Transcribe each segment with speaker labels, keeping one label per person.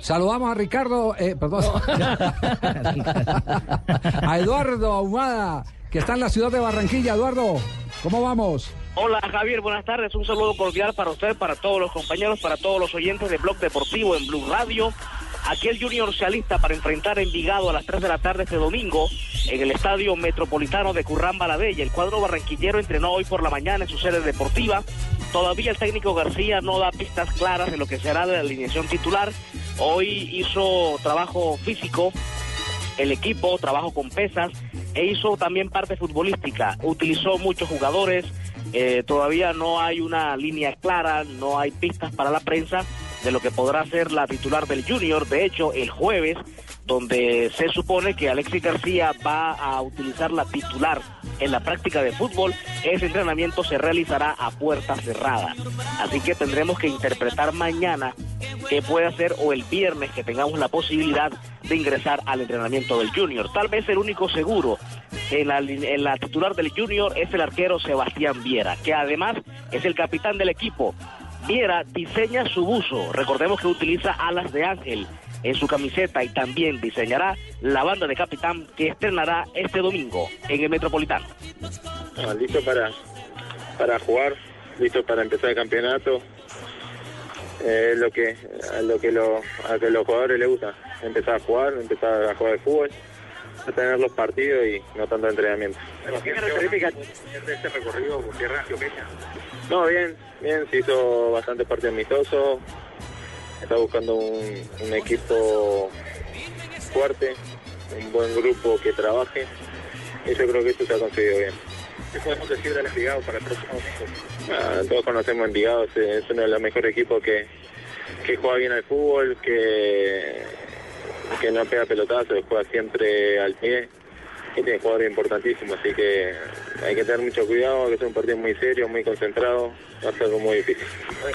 Speaker 1: Saludamos a Ricardo, eh, perdón, a Eduardo Ahumada, que está en la ciudad de Barranquilla. Eduardo, ¿cómo vamos?
Speaker 2: Hola Javier, buenas tardes. Un saludo cordial para usted, para todos los compañeros, para todos los oyentes de Blog Deportivo en Blue Radio. Aquí el Junior se alista para enfrentar a Envigado a las 3 de la tarde este domingo en el Estadio Metropolitano de Curramba la Bella. El cuadro barranquillero entrenó hoy por la mañana en su sede deportiva. Todavía el técnico García no da pistas claras de lo que será la alineación titular. Hoy hizo trabajo físico el equipo, trabajo con pesas e hizo también parte futbolística. Utilizó muchos jugadores, eh, todavía no hay una línea clara, no hay pistas para la prensa de lo que podrá ser la titular del Junior. De hecho, el jueves, donde se supone que Alexis García va a utilizar la titular en la práctica de fútbol, ese entrenamiento se realizará a puerta cerrada. Así que tendremos que interpretar mañana qué puede hacer o el viernes que tengamos la posibilidad de ingresar al entrenamiento del Junior. Tal vez el único seguro en la, en la titular del Junior es el arquero Sebastián Viera, que además es el capitán del equipo. Viera diseña su buzo. Recordemos que utiliza alas de ángel en su camiseta y también diseñará la banda de capitán que estrenará este domingo en el Metropolitano.
Speaker 3: Ah, listo para, para jugar, listo para empezar el campeonato. Es lo que, a lo que, lo, a que los jugadores les gusta, empezar a jugar, empezar a jugar de fútbol, a tener los partidos y no tanto entrenamiento.
Speaker 2: ¿Qué características
Speaker 3: de este recorrido por tierra No, bien, bien, se hizo bastante partido amistoso, está buscando un, un equipo fuerte, un buen grupo que trabaje y yo creo que eso se ha conseguido bien.
Speaker 4: ¿Qué podemos decir del Envigado para el próximo?
Speaker 3: Ah, todos conocemos Envigado, es, uno de los mejores equipos que, que juega bien al fútbol, que, que no pega pelotazos, juega siempre al pie y tiene jugadores importantísimos, así que hay que tener mucho cuidado, que es un partido muy serio, muy concentrado, va a ser algo muy difícil.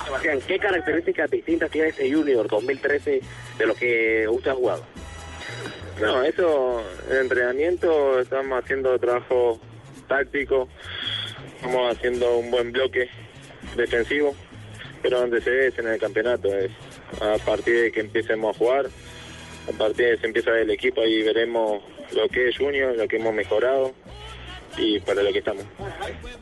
Speaker 2: Sebastián, ¿qué características distintas tiene este Junior 2013 de lo que usted ha jugado?
Speaker 3: No, eso, el entrenamiento, estamos haciendo trabajo táctico, estamos haciendo un buen bloque defensivo, pero donde se es en el campeonato, es a partir de que empecemos a jugar, a partir de que se empieza el equipo, ahí veremos lo que es Junior, lo que hemos mejorado y para lo que estamos.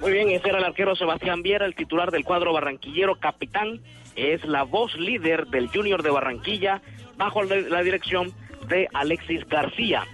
Speaker 2: Muy bien, ese era el arquero Sebastián Viera, el titular del cuadro barranquillero, capitán, es la voz líder del Junior de Barranquilla, bajo la dirección de Alexis García.